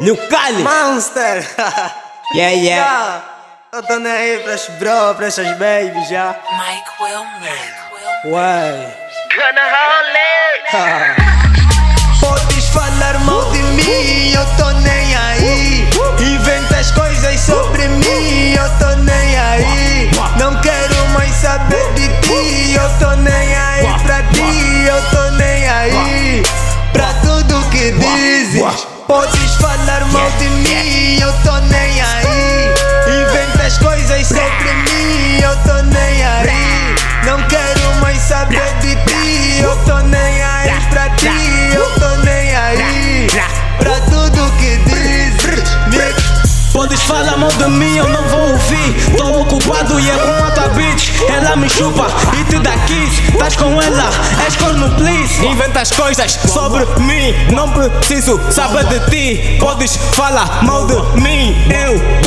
Kali. Monster! Yeah, yeah. Eu tô nem aí pras bro, pra essas babies já. Mike Wilmer. Uai. Gonna hold it. Podes falar mal de mim, eu tô nem aí. Inventas coisas sobre mim, eu tô nem aí. Não quero mais saber de ti, eu tô nem aí pra ti, eu tô nem aí. Pra tudo que dizes, podes Podes falar mal de mim, eu não vou ouvir. Tô ocupado e é com outra bitch. Ela me chupa e te dá kiss. Tás com ela, és corno, please. Inventas coisas sobre mim, não preciso saber de ti. Podes falar mal de mim, eu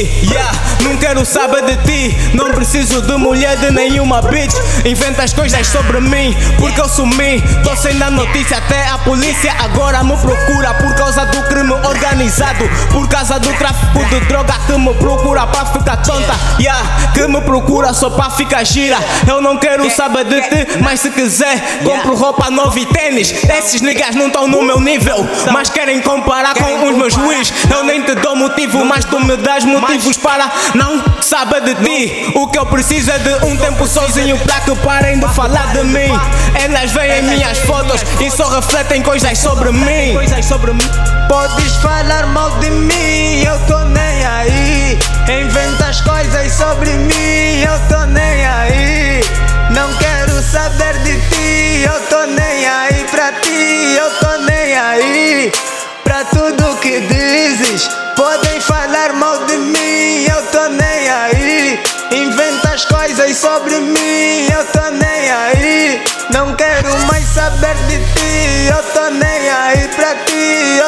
Yeah, não quero saber de ti. Não preciso de mulher de nenhuma bitch. Inventas coisas sobre mim, porque eu sumi. Tô sem dar notícia, até a polícia agora me procura por causa do crime organizado. Por causa do tráfico de droga que me procura pra ficar tonta. Yeah, que me procura só pra ficar gira. Eu não quero saber de ti, mas se quiser, compro roupa nova e tênis. Esses niggas não estão no meu nível, mas querem comparar com os meus juiz. Eu nem te dou motivo, mas tu me dás motivos para não saber de ti. O que eu preciso é de um tempo sozinho pra que parem de falar de mim. Elas veem minhas fotos e só refletem. Coisas sobre mim. Podes falar mal de mim, eu tô nem aí. Inventas coisas sobre mim, eu tô nem aí. Não quero saber de ti, eu tô nem aí pra ti, eu tô nem aí. Pra tudo que dizes, podem falar mal de mim, eu tô nem aí. Inventas coisas sobre mim, eu tô nem aí. Não quero mais saber de ti, eu tô nem aí pra ti,